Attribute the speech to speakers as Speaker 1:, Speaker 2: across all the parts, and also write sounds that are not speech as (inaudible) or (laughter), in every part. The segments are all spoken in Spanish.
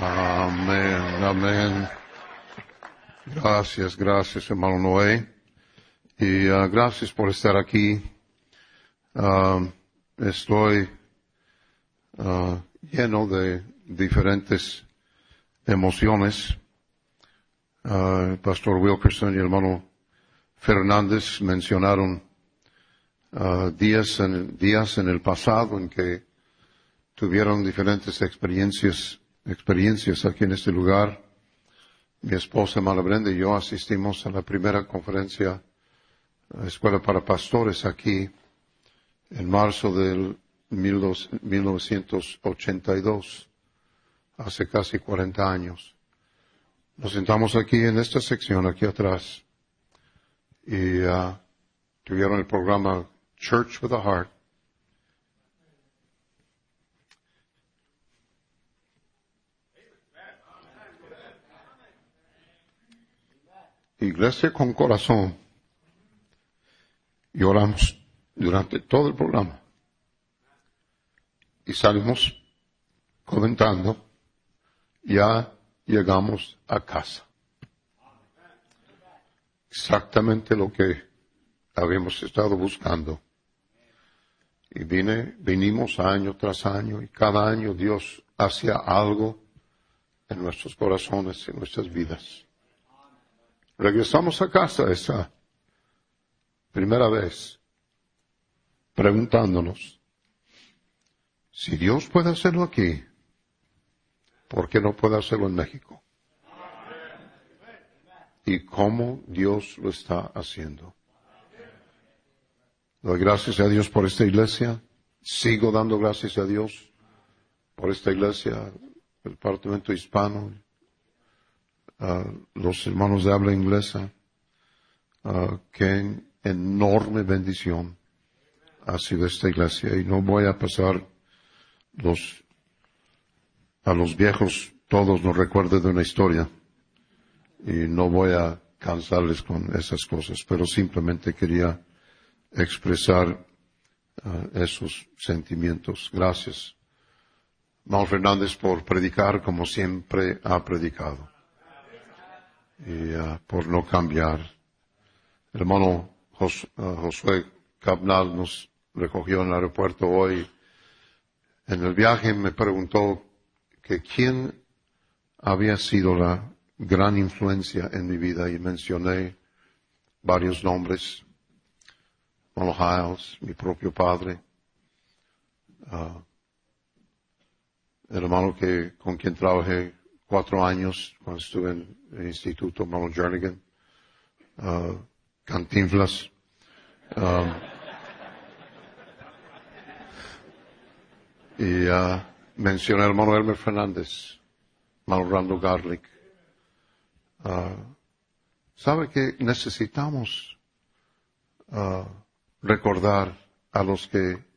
Speaker 1: Amén, amén. Gracias, gracias, hermano Noé. Y uh, gracias por estar aquí. Uh, estoy uh, lleno de diferentes emociones. Pastor Wilkerson y hermano Fernández mencionaron días, en, días en el pasado en que tuvieron diferentes experiencias, experiencias aquí en este lugar. Mi esposa Malabrenda y yo asistimos a la primera conferencia la Escuela para Pastores aquí en marzo del 1982, hace casi 40 años. Nos sentamos aquí en esta sección, aquí atrás, y uh, tuvieron el programa Church with a Heart. Iglesia con corazón. Y oramos durante todo el programa. Y salimos comentando, ya llegamos a casa. Exactamente lo que habíamos estado buscando. Y vine, vinimos año tras año y cada año Dios hacía algo en nuestros corazones, en nuestras vidas. Regresamos a casa esa primera vez preguntándonos, si Dios puede hacerlo aquí, ¿por qué no puede hacerlo en México? Y cómo Dios lo está haciendo. Doy gracias a Dios por esta iglesia. Sigo dando gracias a Dios por esta iglesia, el departamento hispano, uh, los hermanos de habla inglesa. Uh, qué enorme bendición ha sido esta iglesia. Y no voy a pasar los, a los viejos, todos nos recuerden de una historia. Y no voy a cansarles con esas cosas, pero simplemente quería expresar uh, esos sentimientos. Gracias. Mal Fernández por predicar como siempre ha predicado. Y uh, por no cambiar. Hermano uh, Josué Cabnal nos recogió en el aeropuerto hoy. En el viaje me preguntó que quién había sido la gran influencia en mi vida y mencioné varios nombres Ronald Hiles, mi propio padre, el hermano que, con quien trabajé cuatro años cuando estuve en el instituto, Ronald Jernigan, uh, Cantinflas, um, y uh, mencioné al hermano Elmer Fernández, hermano Rando Garlic. Uh, ¿Sabe que necesitamos uh, recordar a los que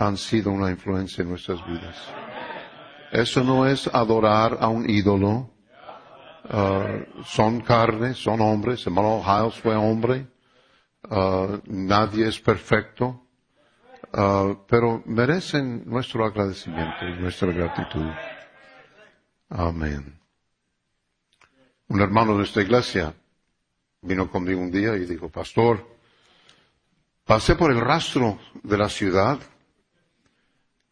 Speaker 1: han sido una influencia en nuestras vidas. Eso no es adorar a un ídolo. Uh, son carne, son hombres. Hermano Hiles fue hombre. Uh, nadie es perfecto. Uh, pero merecen nuestro agradecimiento y nuestra gratitud. Amén. Un hermano de esta iglesia vino conmigo un día y dijo, pastor, Pasé por el rastro de la ciudad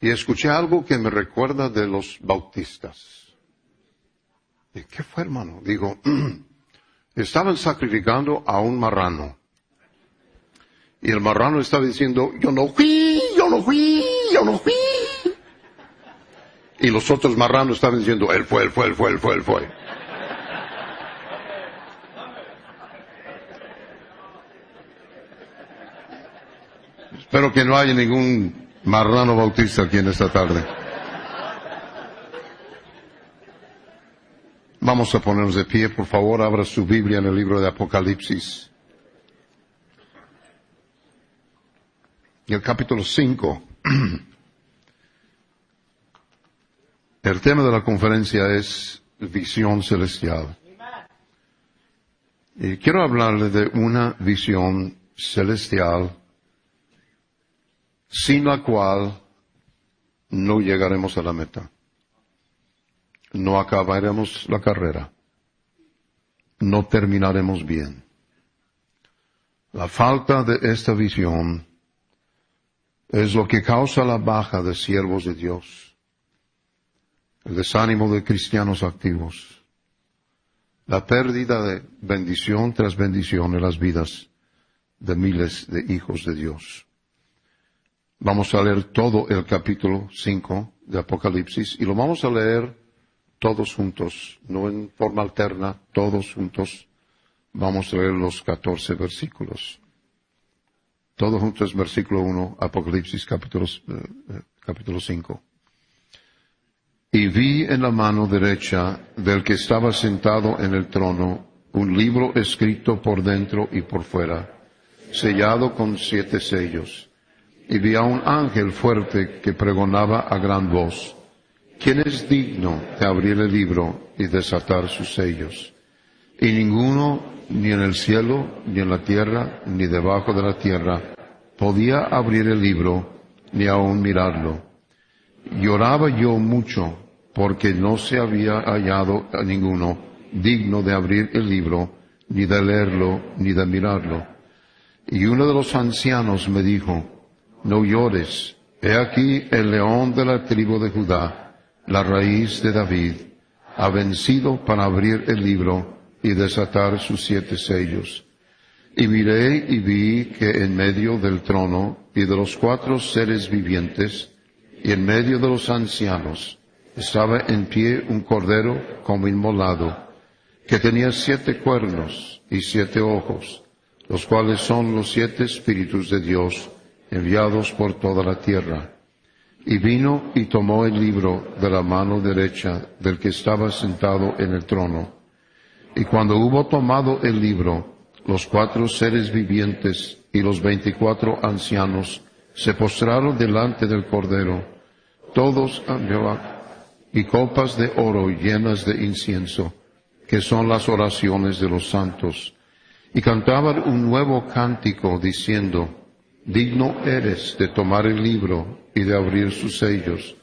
Speaker 1: y escuché algo que me recuerda de los bautistas. ¿Y qué fue, hermano? Digo, (clears throat) estaban sacrificando a un marrano. Y el marrano estaba diciendo, yo no fui, yo no fui, yo no fui. Y los otros marranos estaban diciendo, él fue, él fue, él fue, él fue, él fue. Espero que no haya ningún marrano bautista aquí en esta tarde. Vamos a ponernos de pie, por favor, abra su Biblia en el libro de Apocalipsis. El capítulo 5. (clears throat) El tema de la conferencia es visión celestial. Y quiero hablarle de una visión celestial sin la cual no llegaremos a la meta. no acabaremos la carrera, no terminaremos bien. La falta de esta visión es lo que causa la baja de siervos de Dios, el desánimo de cristianos activos, la pérdida de bendición tras bendición en las vidas de miles de hijos de Dios. Vamos a leer todo el capítulo 5 de Apocalipsis y lo vamos a leer todos juntos, no en forma alterna, todos juntos. Vamos a leer los 14 versículos. Todos juntos, versículo 1, Apocalipsis capítulo, eh, eh, capítulo 5. Y vi en la mano derecha del que estaba sentado en el trono un libro escrito por dentro y por fuera, sellado con siete sellos y vi a un ángel fuerte que pregonaba a gran voz, ¿quién es digno de abrir el libro y desatar sus sellos? Y ninguno, ni en el cielo, ni en la tierra, ni debajo de la tierra, podía abrir el libro, ni aun mirarlo. Lloraba yo mucho, porque no se había hallado a ninguno digno de abrir el libro, ni de leerlo, ni de mirarlo. Y uno de los ancianos me dijo, no llores. He aquí el león de la tribu de Judá, la raíz de David, ha vencido para abrir el libro y desatar sus siete sellos. Y miré y vi que en medio del trono y de los cuatro seres vivientes y en medio de los ancianos estaba en pie un cordero como inmolado, que tenía siete cuernos y siete ojos, los cuales son los siete espíritus de Dios enviados por toda la tierra. Y vino y tomó el libro de la mano derecha del que estaba sentado en el trono. Y cuando hubo tomado el libro, los cuatro seres vivientes y los veinticuatro ancianos se postraron delante del Cordero, todos y copas de oro llenas de incienso, que son las oraciones de los santos, y cantaban un nuevo cántico diciendo, digno eres de tomar el libro y de abrir sus sellos,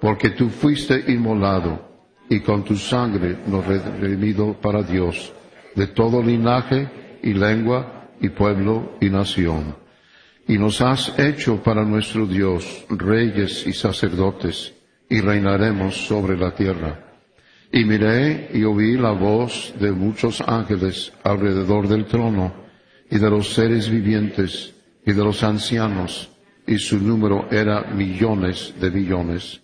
Speaker 1: porque tú fuiste inmolado y con tu sangre nos redimido para Dios de todo linaje y lengua y pueblo y nación. Y nos has hecho para nuestro Dios reyes y sacerdotes y reinaremos sobre la tierra. Y miré y oí la voz de muchos ángeles alrededor del trono y de los seres vivientes y de los ancianos, y su número era millones de millones,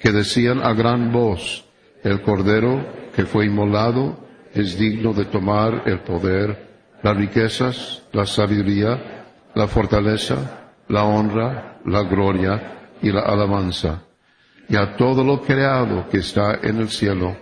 Speaker 1: que decían a gran voz, el Cordero que fue inmolado es digno de tomar el poder, las riquezas, la sabiduría, la fortaleza, la honra, la gloria y la alabanza. Y a todo lo creado que está en el cielo,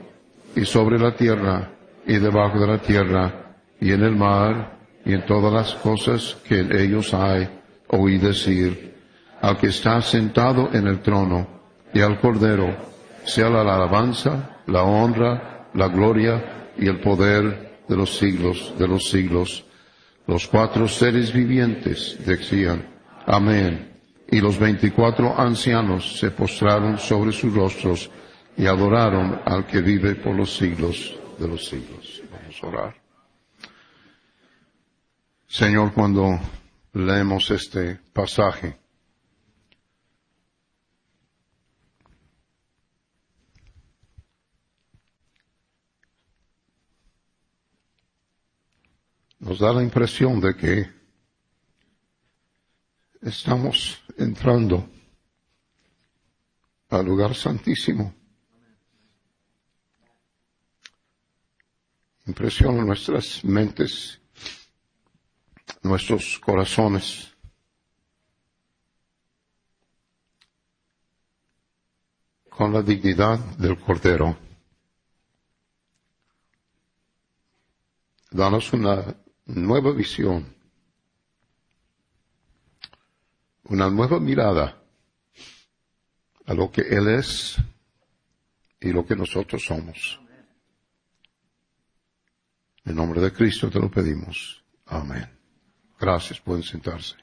Speaker 1: y sobre la tierra, y debajo de la tierra, y en el mar, y en todas las cosas que en ellos hay, oí decir, al que está sentado en el trono y al Cordero, sea la alabanza, la honra, la gloria y el poder de los siglos de los siglos. Los cuatro seres vivientes decían, Amén. Y los veinticuatro ancianos se postraron sobre sus rostros y adoraron al que vive por los siglos de los siglos. Vamos a orar. Señor, cuando leemos este pasaje, nos da la impresión de que estamos entrando al lugar santísimo. Impresiona nuestras mentes nuestros corazones. con la dignidad del Cordero. Danos una nueva visión, una nueva mirada a lo que Él es y lo que nosotros somos. En nombre de Cristo te lo pedimos. Amén. Gracias, pueden sentarse.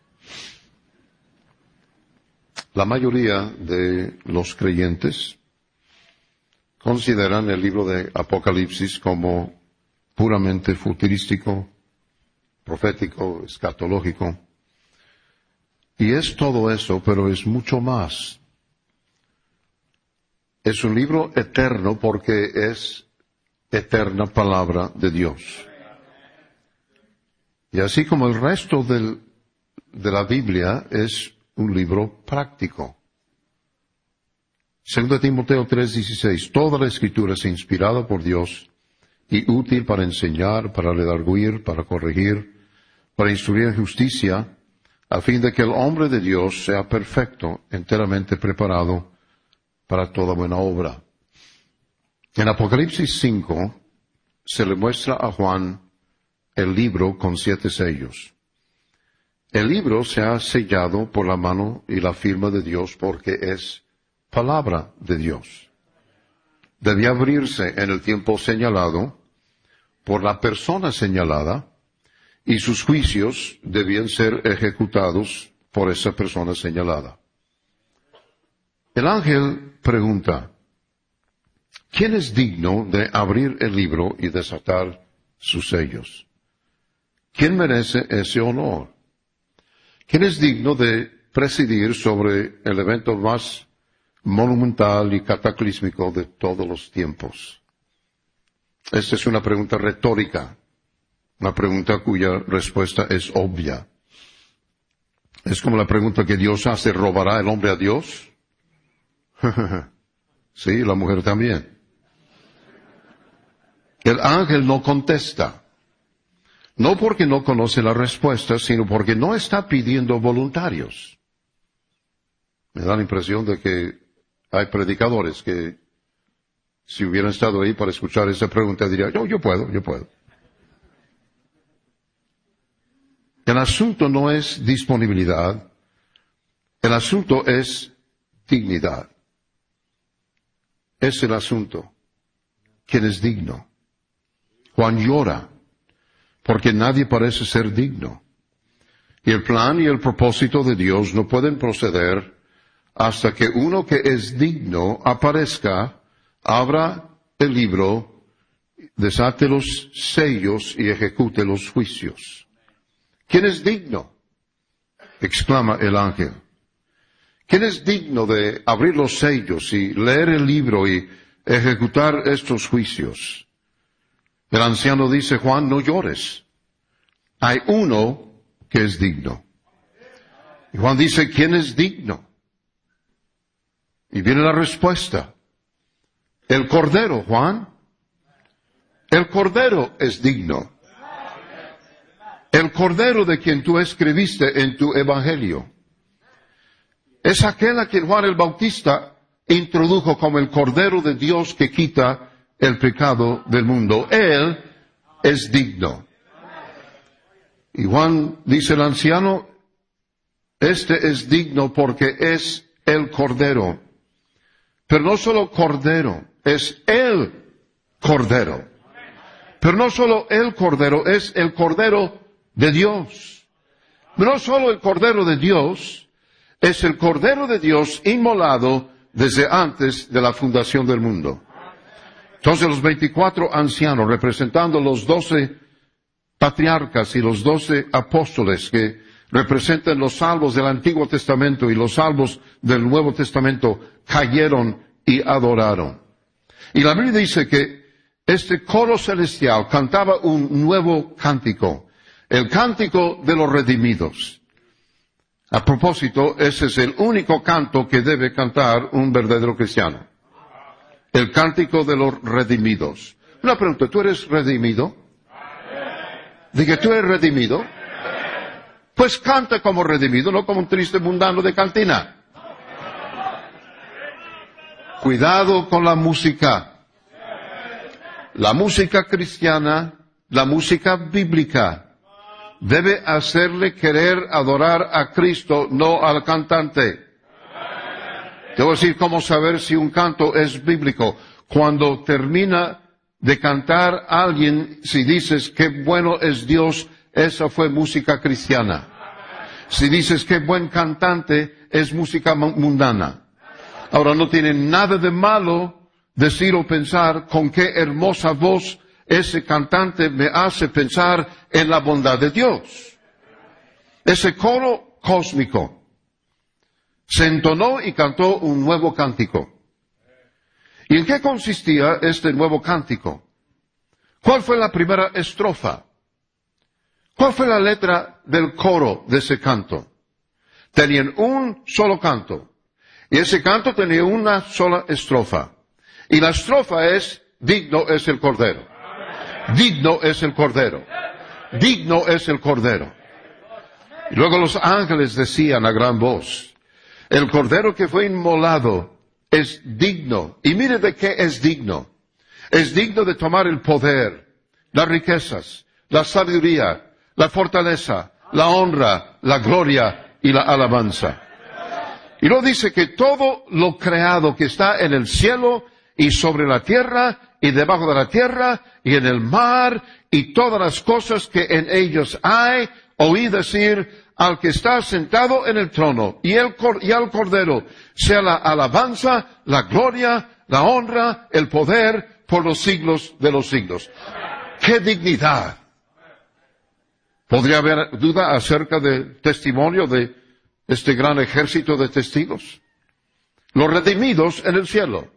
Speaker 1: La mayoría de los creyentes consideran el libro de Apocalipsis como puramente futurístico, profético, escatológico. Y es todo eso, pero es mucho más. Es un libro eterno porque es eterna palabra de Dios. Y así como el resto de la Biblia es un libro práctico. Segundo Timoteo 3:16, toda la escritura es inspirada por Dios y útil para enseñar, para redarguir, para corregir, para instruir en justicia, a fin de que el hombre de Dios sea perfecto, enteramente preparado para toda buena obra. En Apocalipsis 5 se le muestra a Juan el libro con siete sellos. El libro se ha sellado por la mano y la firma de Dios porque es palabra de Dios. Debía abrirse en el tiempo señalado por la persona señalada y sus juicios debían ser ejecutados por esa persona señalada. El ángel pregunta, ¿quién es digno de abrir el libro y desatar sus sellos? ¿Quién merece ese honor? ¿Quién es digno de presidir sobre el evento más monumental y cataclísmico de todos los tiempos? Esta es una pregunta retórica, una pregunta cuya respuesta es obvia. Es como la pregunta que Dios hace, ¿robará el hombre a Dios? (laughs) sí, la mujer también. El ángel no contesta. No porque no conoce la respuesta, sino porque no está pidiendo voluntarios. Me da la impresión de que hay predicadores que si hubieran estado ahí para escuchar esa pregunta dirían, yo, yo puedo, yo puedo. El asunto no es disponibilidad, el asunto es dignidad. Es el asunto. ¿Quién es digno? Juan llora porque nadie parece ser digno. Y el plan y el propósito de Dios no pueden proceder hasta que uno que es digno aparezca, abra el libro, desate los sellos y ejecute los juicios. ¿Quién es digno? exclama el ángel. ¿Quién es digno de abrir los sellos y leer el libro y ejecutar estos juicios? El anciano dice, Juan, no llores. Hay uno que es digno. Y Juan dice, ¿quién es digno? Y viene la respuesta. El Cordero, Juan. El Cordero es digno. El Cordero de quien tú escribiste en tu Evangelio. Es aquel a quien Juan el Bautista introdujo como el Cordero de Dios que quita el pecado del mundo. Él es digno. Y Juan dice el anciano, este es digno porque es el Cordero pero no solo Cordero, es el Cordero. Pero no solo el Cordero, es el Cordero de Dios. No solo el Cordero de Dios, es el Cordero de Dios inmolado desde antes de la fundación del mundo. Entonces los veinticuatro ancianos, representando los doce patriarcas y los doce apóstoles que representan los salvos del Antiguo Testamento y los salvos del Nuevo Testamento, cayeron y adoraron. Y la Biblia dice que este coro celestial cantaba un nuevo cántico, el cántico de los redimidos. A propósito, ese es el único canto que debe cantar un verdadero cristiano. El cántico de los redimidos. Una pregunta, ¿tú eres redimido? Dije, ¿tú eres redimido? Pues canta como redimido, no como un triste mundano de cantina. Cuidado con la música. La música cristiana, la música bíblica, debe hacerle querer adorar a Cristo, no al cantante. Debo decir cómo saber si un canto es bíblico. Cuando termina de cantar alguien, si dices qué bueno es Dios, esa fue música cristiana. Si dices qué buen cantante, es música mundana. Ahora no tiene nada de malo decir o pensar con qué hermosa voz ese cantante me hace pensar en la bondad de Dios. Ese coro cósmico se entonó y cantó un nuevo cántico. ¿Y en qué consistía este nuevo cántico? ¿Cuál fue la primera estrofa? ¿Cuál fue la letra del coro de ese canto? Tenían un solo canto. Y ese canto tenía una sola estrofa. Y la estrofa es, digno es el Cordero. Digno es el Cordero. Digno es el Cordero. Y luego los ángeles decían a gran voz, el Cordero que fue inmolado es digno. Y mire de qué es digno. Es digno de tomar el poder, las riquezas, la sabiduría, la fortaleza, la honra, la gloria y la alabanza. Y luego dice que todo lo creado que está en el cielo y sobre la tierra y debajo de la tierra y en el mar y todas las cosas que en ellos hay, oí decir al que está sentado en el trono y, el, al cordero sea la alabanza, la gloria, la honra, el poder por los siglos de los siglos. ¡Qué dignidad! ¿Podría haber duda acerca del testimonio de este gran ejército de testigos? Los redimidos en el cielo,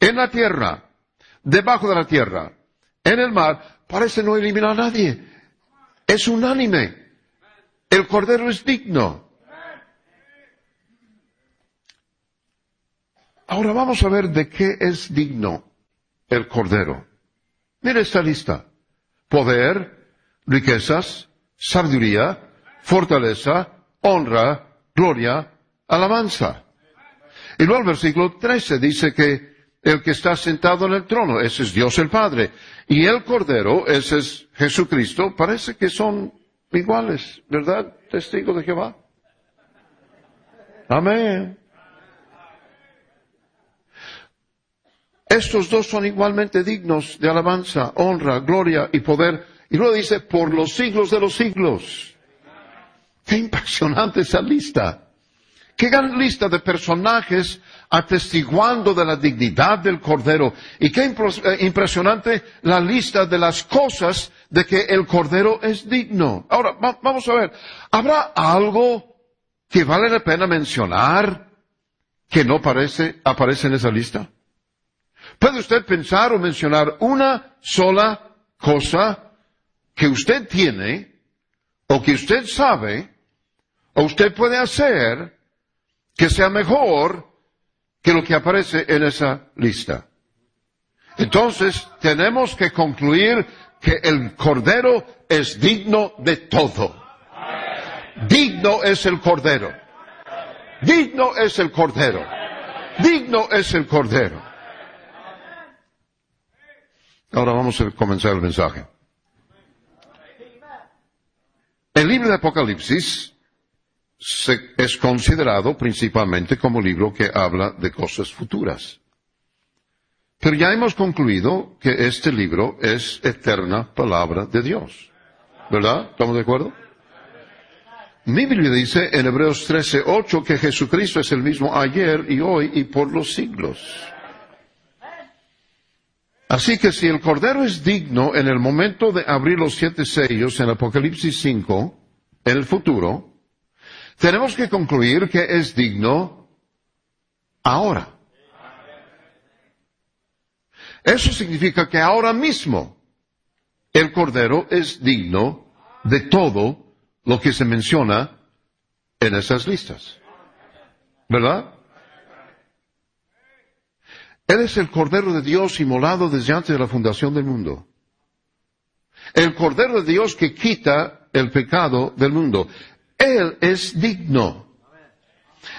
Speaker 1: en la tierra, debajo de la tierra, en el mar, parece no eliminar a nadie. Es unánime. El Cordero es digno. Ahora vamos a ver de qué es digno el Cordero. Mire esta lista. Poder, riquezas, sabiduría, fortaleza, honra, gloria, alabanza. Y luego el versículo 13 dice que el que está sentado en el trono, ese es Dios el Padre. Y el Cordero, ese es Jesucristo, parece que son iguales, ¿verdad? Testigo de Jehová. Amén. Estos dos son igualmente dignos de alabanza, honra, gloria y poder. Y luego dice, por los siglos de los siglos. Qué impresionante esa lista. Qué gran lista de personajes atestiguando de la dignidad del Cordero. Y qué eh, impresionante la lista de las cosas de que el Cordero es digno. Ahora, vamos a ver, ¿habrá algo que vale la pena mencionar que no aparece, aparece en esa lista? ¿Puede usted pensar o mencionar una sola cosa que usted tiene o que usted sabe o usted puede hacer que sea mejor que lo que aparece en esa lista. Entonces, tenemos que concluir que el Cordero es digno de todo. Digno es el Cordero. Digno es el Cordero. Digno es el Cordero. Ahora vamos a comenzar el mensaje. El libro de Apocalipsis es considerado principalmente como libro que habla de cosas futuras. Pero ya hemos concluido que este libro es eterna palabra de Dios. ¿Verdad? ¿Estamos de acuerdo? Mi Biblia dice en Hebreos 13:8 que Jesucristo es el mismo ayer y hoy y por los siglos. Así que si el Cordero es digno en el momento de abrir los siete sellos en Apocalipsis 5, en el futuro, tenemos que concluir que es digno ahora. Eso significa que ahora mismo el Cordero es digno de todo lo que se menciona en esas listas. ¿Verdad? Él es el Cordero de Dios inmolado desde antes de la fundación del mundo. El Cordero de Dios que quita el pecado del mundo. Él es digno.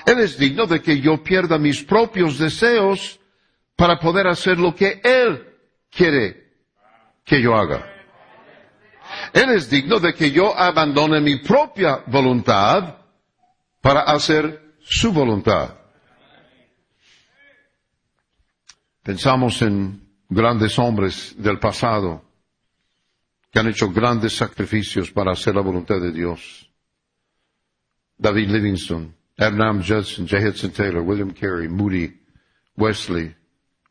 Speaker 1: Él es digno de que yo pierda mis propios deseos para poder hacer lo que Él quiere que yo haga. Él es digno de que yo abandone mi propia voluntad para hacer su voluntad. Pensamos en grandes hombres del pasado que han hecho grandes sacrificios para hacer la voluntad de Dios. David Livingston, Adnam Judson, J. Hudson Taylor, William Carey, Moody, Wesley,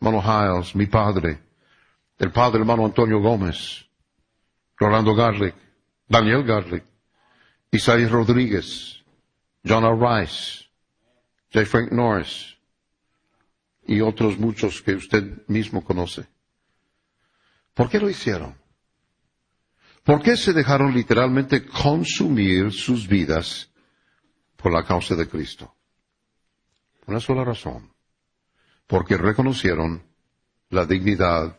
Speaker 1: hermano Hiles, mi padre, el padre hermano Antonio Gómez, Rolando Garlic, Daniel Garlic, Isaías Rodríguez, John R. Rice, J. Frank Norris y otros muchos que usted mismo conoce. ¿Por qué lo hicieron? ¿Por qué se dejaron literalmente consumir sus vidas por la causa de Cristo? Una sola razón. Porque reconocieron la dignidad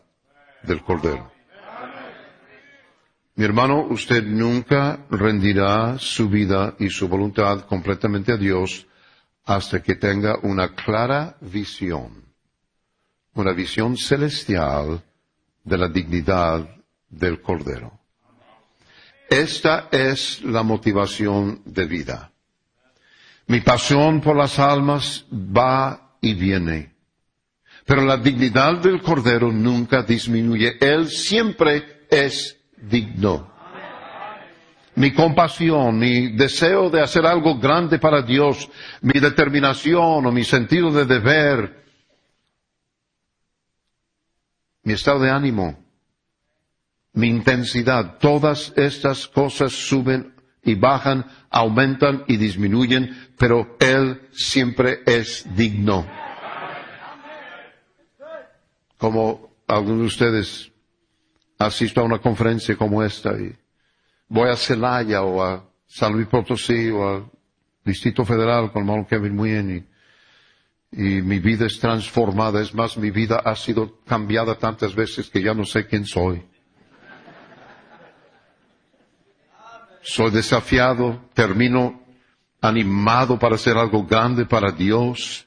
Speaker 1: del Cordero. Mi hermano, usted nunca rendirá su vida y su voluntad completamente a Dios hasta que tenga una clara visión, una visión celestial de la dignidad del Cordero. Esta es la motivación de vida. Mi pasión por las almas va y viene. Pero la dignidad del Cordero nunca disminuye. Él siempre es digno. Mi compasión, mi deseo de hacer algo grande para Dios, mi determinación o mi sentido de deber, mi estado de ánimo, mi intensidad, todas estas cosas suben y bajan, aumentan y disminuyen, pero Él siempre es digno. Como algunos de ustedes asisto a una conferencia como esta y voy a Celaya o a San Luis Potosí o al Distrito Federal con el hermano Kevin Muyen y mi vida es transformada. Es más, mi vida ha sido cambiada tantas veces que ya no sé quién soy. Soy desafiado, termino animado para hacer algo grande para Dios.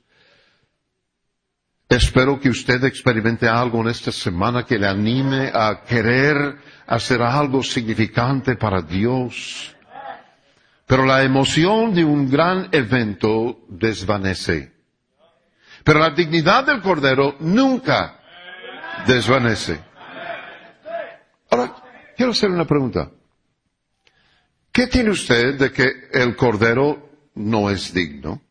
Speaker 1: Espero que usted experimente algo en esta semana que le anime a querer hacer algo significante para Dios. Pero la emoción de un gran evento desvanece. Pero la dignidad del Cordero nunca desvanece. Ahora, quiero hacer una pregunta. ¿Qué tiene usted de que el Cordero no es digno?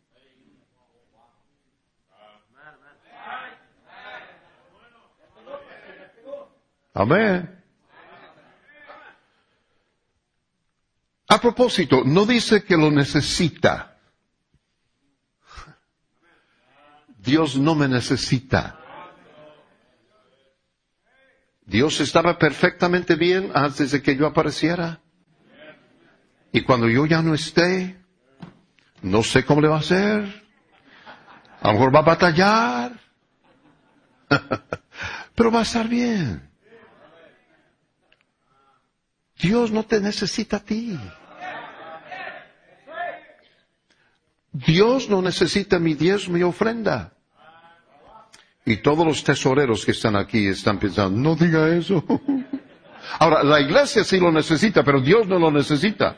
Speaker 1: Amén. A propósito, no dice que lo necesita. Dios no me necesita. Dios estaba perfectamente bien antes de que yo apareciera. Y cuando yo ya no esté, no sé cómo le va a hacer. A lo mejor va a batallar. (laughs) Pero va a estar bien. Dios no te necesita a ti. Dios no necesita mi diezmo y ofrenda. Y todos los tesoreros que están aquí están pensando, no diga eso. (laughs) Ahora, la iglesia sí lo necesita, pero Dios no lo necesita.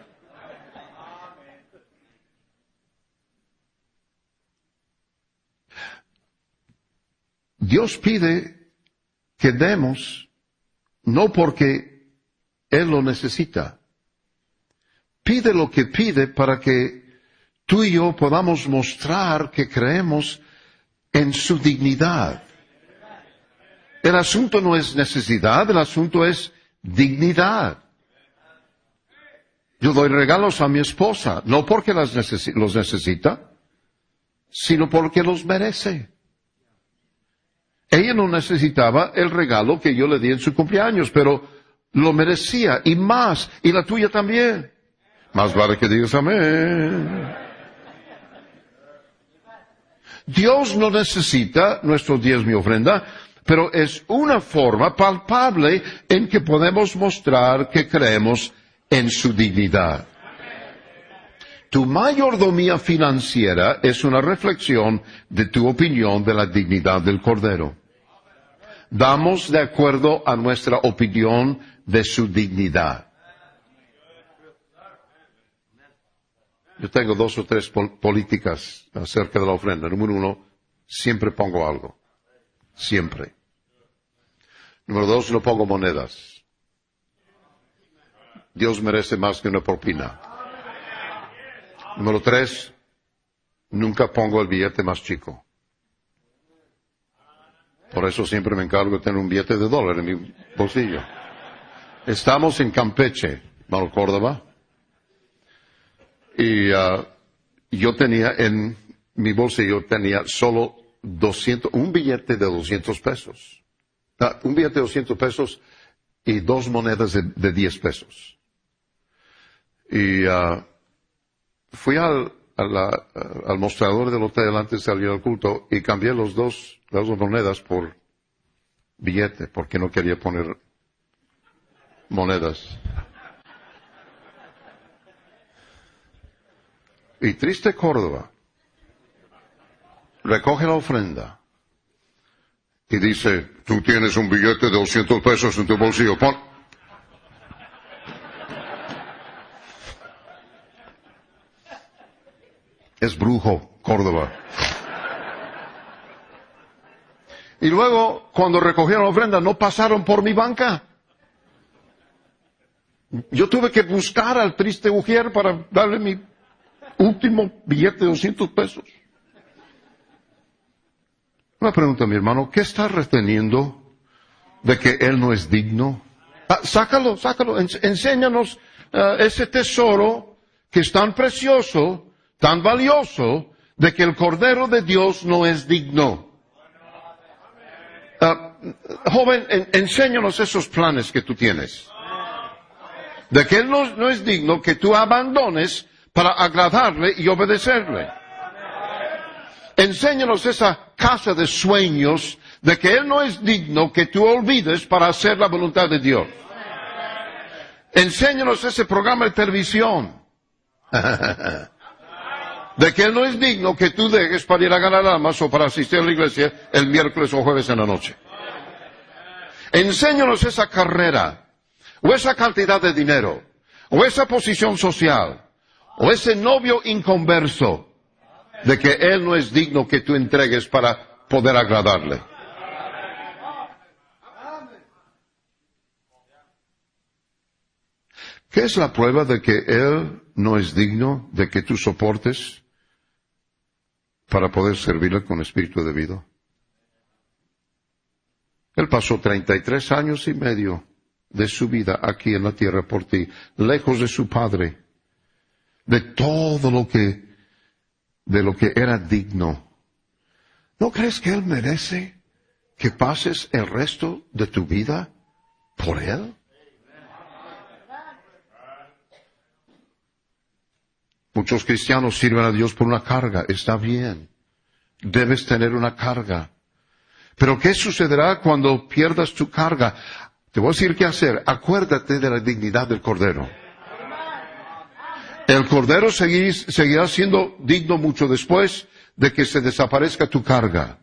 Speaker 1: Dios pide que demos, no porque Él lo necesita. Pide lo que pide para que tú y yo podamos mostrar que creemos en su dignidad. El asunto no es necesidad, el asunto es dignidad. Yo doy regalos a mi esposa, no porque los necesita, sino porque los merece. Ella no necesitaba el regalo que yo le di en su cumpleaños, pero lo merecía y más, y la tuya también. Más vale que digas amén. Dios no necesita nuestro diez mi ofrenda, pero es una forma palpable en que podemos mostrar que creemos en su dignidad. Tu mayordomía financiera es una reflexión de tu opinión de la dignidad del Cordero damos de acuerdo a nuestra opinión de su dignidad. Yo tengo dos o tres políticas acerca de la ofrenda. Número uno, siempre pongo algo. Siempre. Número dos, no pongo monedas. Dios merece más que una propina. Número tres, nunca pongo el billete más chico. Por eso siempre me encargo de tener un billete de dólar en mi bolsillo. Estamos en Campeche, Mano Córdoba. Y uh, yo tenía en mi bolsillo tenía solo 200, un billete de 200 pesos. Uh, un billete de 200 pesos y dos monedas de, de 10 pesos. Y uh, fui al, la- al mostrador del hotel antes de salir al culto y cambié los dos, las dos monedas por billete porque no quería poner monedas. Y triste Córdoba recoge la ofrenda y dice, tú tienes un billete de 200 pesos en tu bolsillo, pon. Es brujo, Córdoba. Y luego, cuando recogieron la ofrenda, no pasaron por mi banca. Yo tuve que buscar al triste Ujier para darle mi último billete de 200 pesos. Una pregunta, mi hermano, ¿qué estás reteniendo de que él no es digno? Ah, sácalo, sácalo, ens- enséñanos ah, ese tesoro que es tan precioso, tan valioso, de que el Cordero de Dios no es digno. Ah, joven, en- enséñanos esos planes que tú tienes. De que Él no, es digno que tú abandones para agradarle y obedecerle. Enséñanos esa casa de sueños de que Él no es digno que tú olvides para hacer la voluntad de Dios. Enséñanos ese programa de televisión. (laughs) De que Él no es digno que tú dejes para ir a ganar almas o para asistir a la iglesia el miércoles o jueves en la noche. Enséñanos esa carrera, o esa cantidad de dinero, o esa posición social, o ese novio inconverso, de que Él no es digno que tú entregues para poder agradarle. ¿Qué es la prueba de que Él no es digno de que tú soportes para poder servirle con espíritu debido? Él pasó 33 años y medio de su vida aquí en la tierra por ti, lejos de su padre, de todo lo que, de lo que era digno. ¿No crees que Él merece que pases el resto de tu vida por Él? Muchos cristianos sirven a Dios por una carga, está bien. Debes tener una carga. Pero ¿qué sucederá cuando pierdas tu carga? Te voy a decir qué hacer. Acuérdate de la dignidad del Cordero. El Cordero seguirá siendo digno mucho después de que se desaparezca tu carga.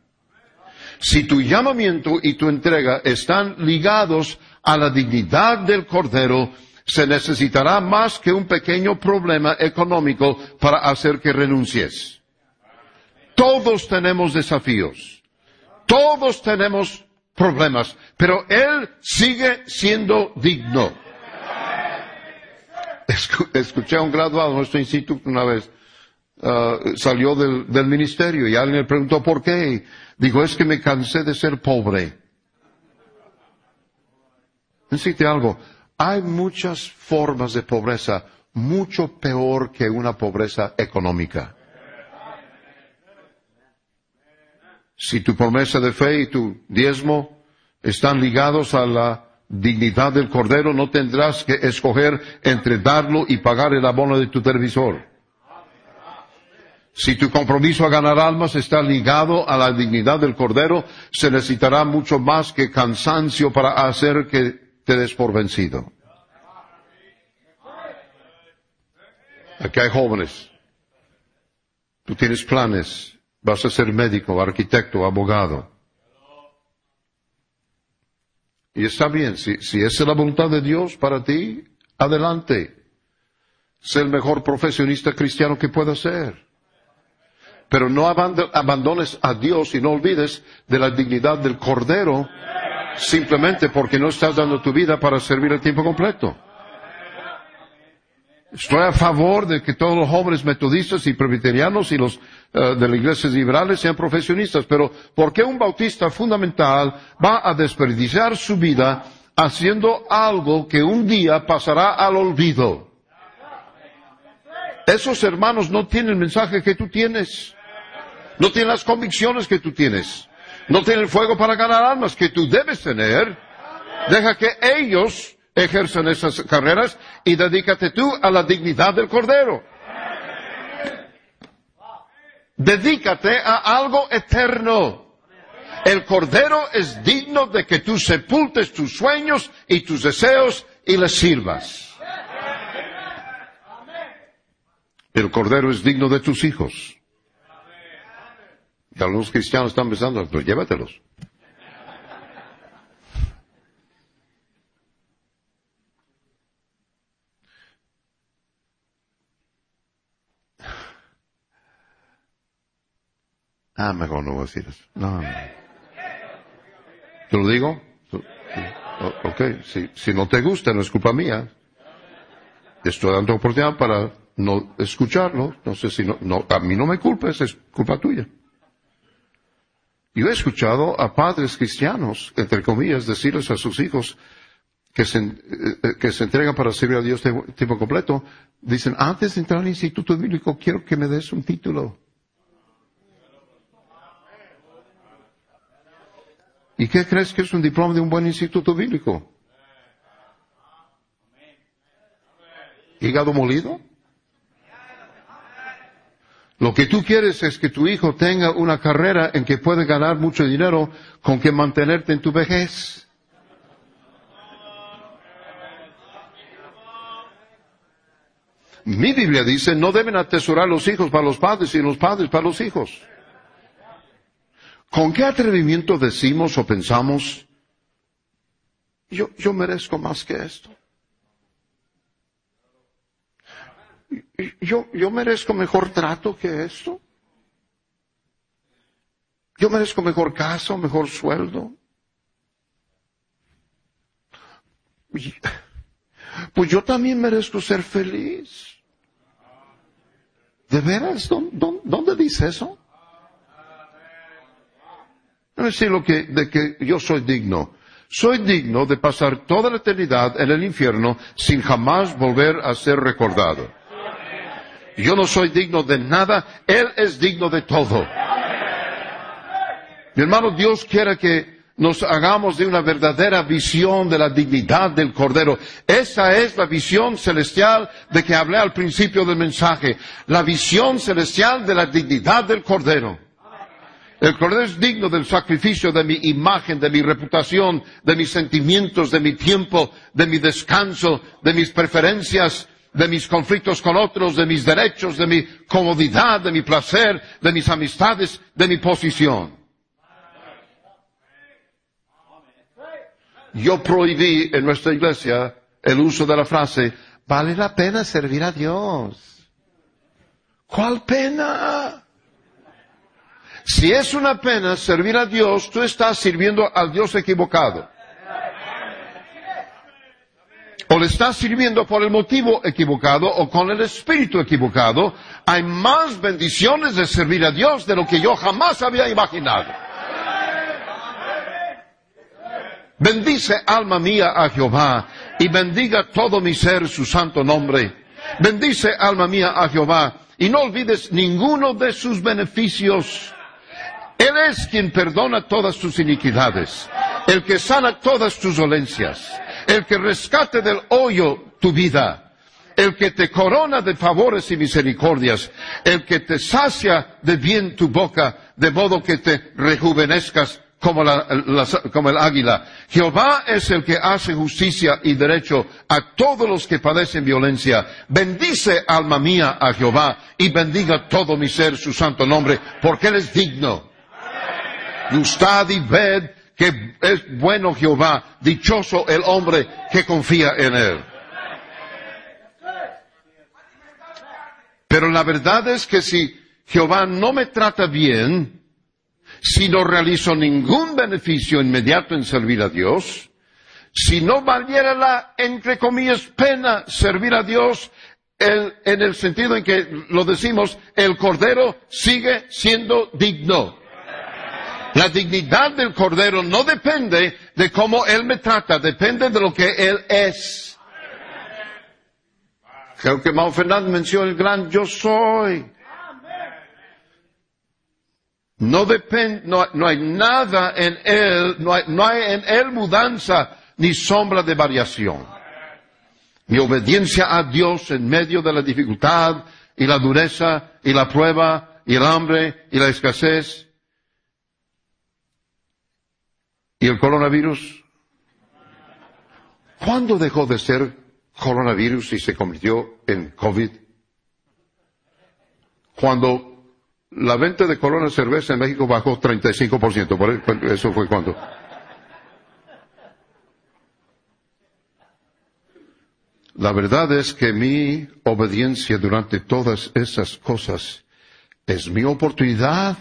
Speaker 1: Si tu llamamiento y tu entrega están ligados a la dignidad del Cordero, se necesitará más que un pequeño problema económico para hacer que renuncies. Todos tenemos desafíos. Todos tenemos problemas, pero Él sigue siendo digno. Escu- Escuché a un graduado de nuestro instituto una vez, ah, salió del, del ministerio y alguien le preguntó por qué. Dijo, es que me cansé de ser pobre. Decirte algo, hay muchas formas de pobreza mucho peor que una pobreza económica. Si tu promesa de fe y tu diezmo están ligados a la dignidad del Cordero, no tendrás que escoger entre darlo y pagar el abono de tu televisor. Si tu compromiso a ganar almas está ligado a la dignidad del Cordero, se necesitará mucho más que cansancio para hacer que te des por vencido. Aquí hay jóvenes. Tú tienes planes. Vas a ser médico, arquitecto, abogado. Y está bien, si, si es la voluntad de Dios para ti, adelante. Sé el mejor profesionista cristiano que pueda ser. Pero no aband- abandones a Dios y no olvides de la dignidad del Cordero simplemente porque no estás dando tu vida para servir el tiempo completo. Estoy a favor de que todos los jóvenes metodistas y presbiterianos y los eh, de las iglesias liberales sean profesionistas, pero ¿por qué un bautista fundamental va a desperdiciar su vida haciendo algo que un día pasará al olvido? Esos hermanos no tienen el mensaje que tú tienes, no tienen las convicciones que tú tienes, no tienen el fuego para ganar almas que tú debes tener. Deja que ellos ejercen esas carreras y dedícate tú a la dignidad del Cordero. Dedícate a algo eterno. El Cordero es digno de que tú sepultes tus sueños y tus deseos y le sirvas. El Cordero es digno de tus hijos. Y algunos cristianos están pensando, pues llévatelos. Ah, mejor no voy a decir eso. No, ¿Te lo digo? Ok, si, si no te gusta, no es culpa mía. Estoy dando oportunidad para no escucharlo. No sé si no, no a mí no me culpes, es culpa tuya. Yo he escuchado a padres cristianos, entre comillas, decirles a sus hijos que se, eh, que se entregan para servir a Dios tiempo completo, dicen, antes de entrar al instituto bíblico quiero que me des un título. ¿Y qué crees que es un diploma de un buen instituto bíblico? ¿Hígado molido? Lo que tú quieres es que tu hijo tenga una carrera en que puede ganar mucho dinero con que mantenerte en tu vejez. Mi Biblia dice, no deben atesorar los hijos para los padres y los padres para los hijos. ¿Con qué atrevimiento decimos o pensamos, yo, yo merezco más que esto? Yo, yo merezco mejor trato que esto. Yo merezco mejor casa, mejor sueldo. Pues yo también merezco ser feliz. ¿De veras? ¿Dónde, dónde dice eso? No decir lo que, de que yo soy digno. Soy digno de pasar toda la eternidad en el infierno sin jamás volver a ser recordado. Yo no soy digno de nada, Él es digno de todo. Mi hermano, Dios quiere que nos hagamos de una verdadera visión de la dignidad del Cordero. Esa es la visión celestial de que hablé al principio del mensaje. La visión celestial de la dignidad del Cordero. El Cordero es digno del sacrificio de mi imagen, de mi reputación, de mis sentimientos, de mi tiempo, de mi descanso, de mis preferencias, de mis conflictos con otros, de mis derechos, de mi comodidad, de mi placer, de mis amistades, de mi posición. Yo prohibí en nuestra iglesia el uso de la frase, vale la pena servir a Dios. ¿Cuál pena? Si es una pena servir a Dios, tú estás sirviendo al Dios equivocado. O le estás sirviendo por el motivo equivocado o con el espíritu equivocado. Hay más bendiciones de servir a Dios de lo que yo jamás había imaginado. Bendice alma mía a Jehová y bendiga todo mi ser su santo nombre. Bendice alma mía a Jehová y no olvides ninguno de sus beneficios él es quien perdona todas tus iniquidades, el que sana todas tus dolencias, el que rescate del hoyo tu vida, el que te corona de favores y misericordias, el que te sacia de bien tu boca, de modo que te rejuvenezcas como, como, el águila. Jehová es el que hace justicia y derecho a todos los que padecen violencia. Bendice, alma mía, a Jehová y bendiga todo mi ser su santo nombre, porque Él es digno Gustad y ved que es bueno Jehová, dichoso el hombre que confía en él. Pero la verdad es que si Jehová no me trata bien, si no realizo ningún beneficio inmediato en servir a Dios, si no valiera la, entre comillas, pena servir a Dios, en el sentido en que lo decimos, el Cordero sigue siendo digno. La dignidad del Cordero no depende de cómo Él me trata, depende de lo que Él es. Creo que Mao Fernández mencionó el gran yo soy. No depende, no, no hay nada en Él, no no hay en Él mudanza ni sombra de variación. Mi obediencia a Dios en medio de la dificultad y la dureza y la prueba y el hambre y la escasez y el coronavirus. ¿Cuándo dejó de ser coronavirus y se convirtió en COVID? Cuando la venta de Corona cerveza en México bajó 35%. Por eso- fue cuando. La verdad es que mi obediencia durante todas esas cosas es mi oportunidad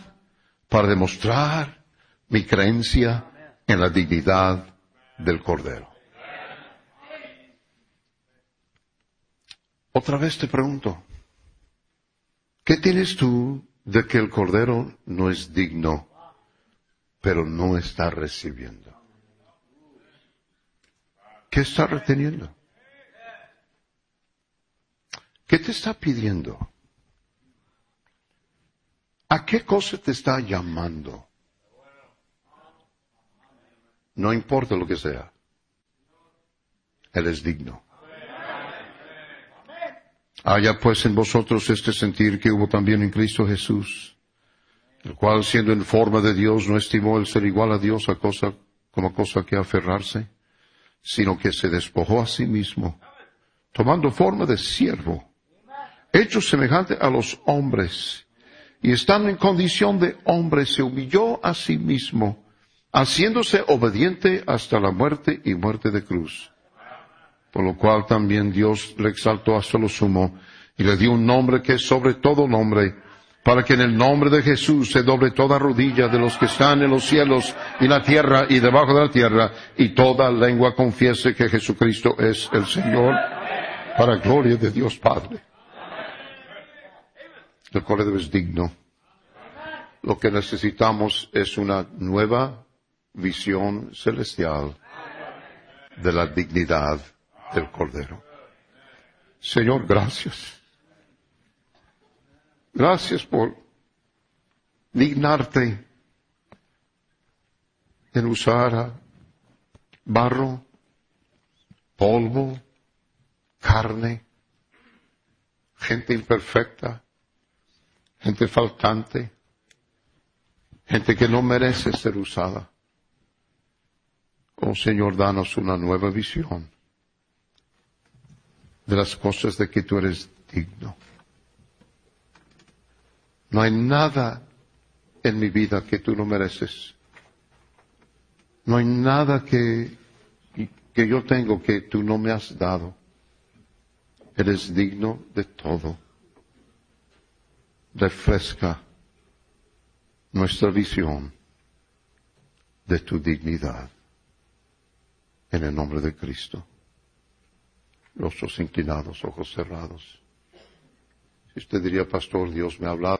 Speaker 1: para demostrar mi creencia en la dignidad del Cordero. Otra vez te pregunto, ¿qué tienes tú de que el Cordero no es digno, pero no está recibiendo? ¿Qué está reteniendo? ¿Qué te está pidiendo? ¿A qué cosa te está llamando? No importa lo que sea. Él es digno. Haya pues en vosotros este sentir que hubo también en Cristo Jesús, el cual siendo en forma de Dios no estimó el ser igual a Dios a cosa, como cosa que aferrarse, sino que se despojó a sí mismo, tomando forma de siervo, hecho semejante a los hombres, y estando en condición de hombre, se humilló a sí mismo, haciéndose obediente hasta la muerte y muerte de cruz. Por lo cual también Dios le exaltó hasta lo sumo y le dio un nombre que es sobre todo nombre, para que en el nombre de Jesús se doble toda rodilla de los que están en los cielos y la tierra y debajo de la tierra, y toda lengua confiese que Jesucristo es el Señor, para gloria de Dios Padre. El Cordero es digno. Lo que necesitamos es una nueva visión celestial de la dignidad del Cordero. Señor, gracias. Gracias por dignarte en usar barro, polvo, carne, gente imperfecta, gente faltante, gente que no merece ser usada. Oh Señor, danos una nueva visión de las cosas de que tú eres digno. No hay nada en mi vida que tú no mereces. No hay nada que, que yo tengo que tú no me has dado. Eres digno de todo. Refresca nuestra visión de tu dignidad. En el nombre de Cristo. Rostros inclinados, ojos cerrados. Si usted diría, pastor, Dios me ha hablado.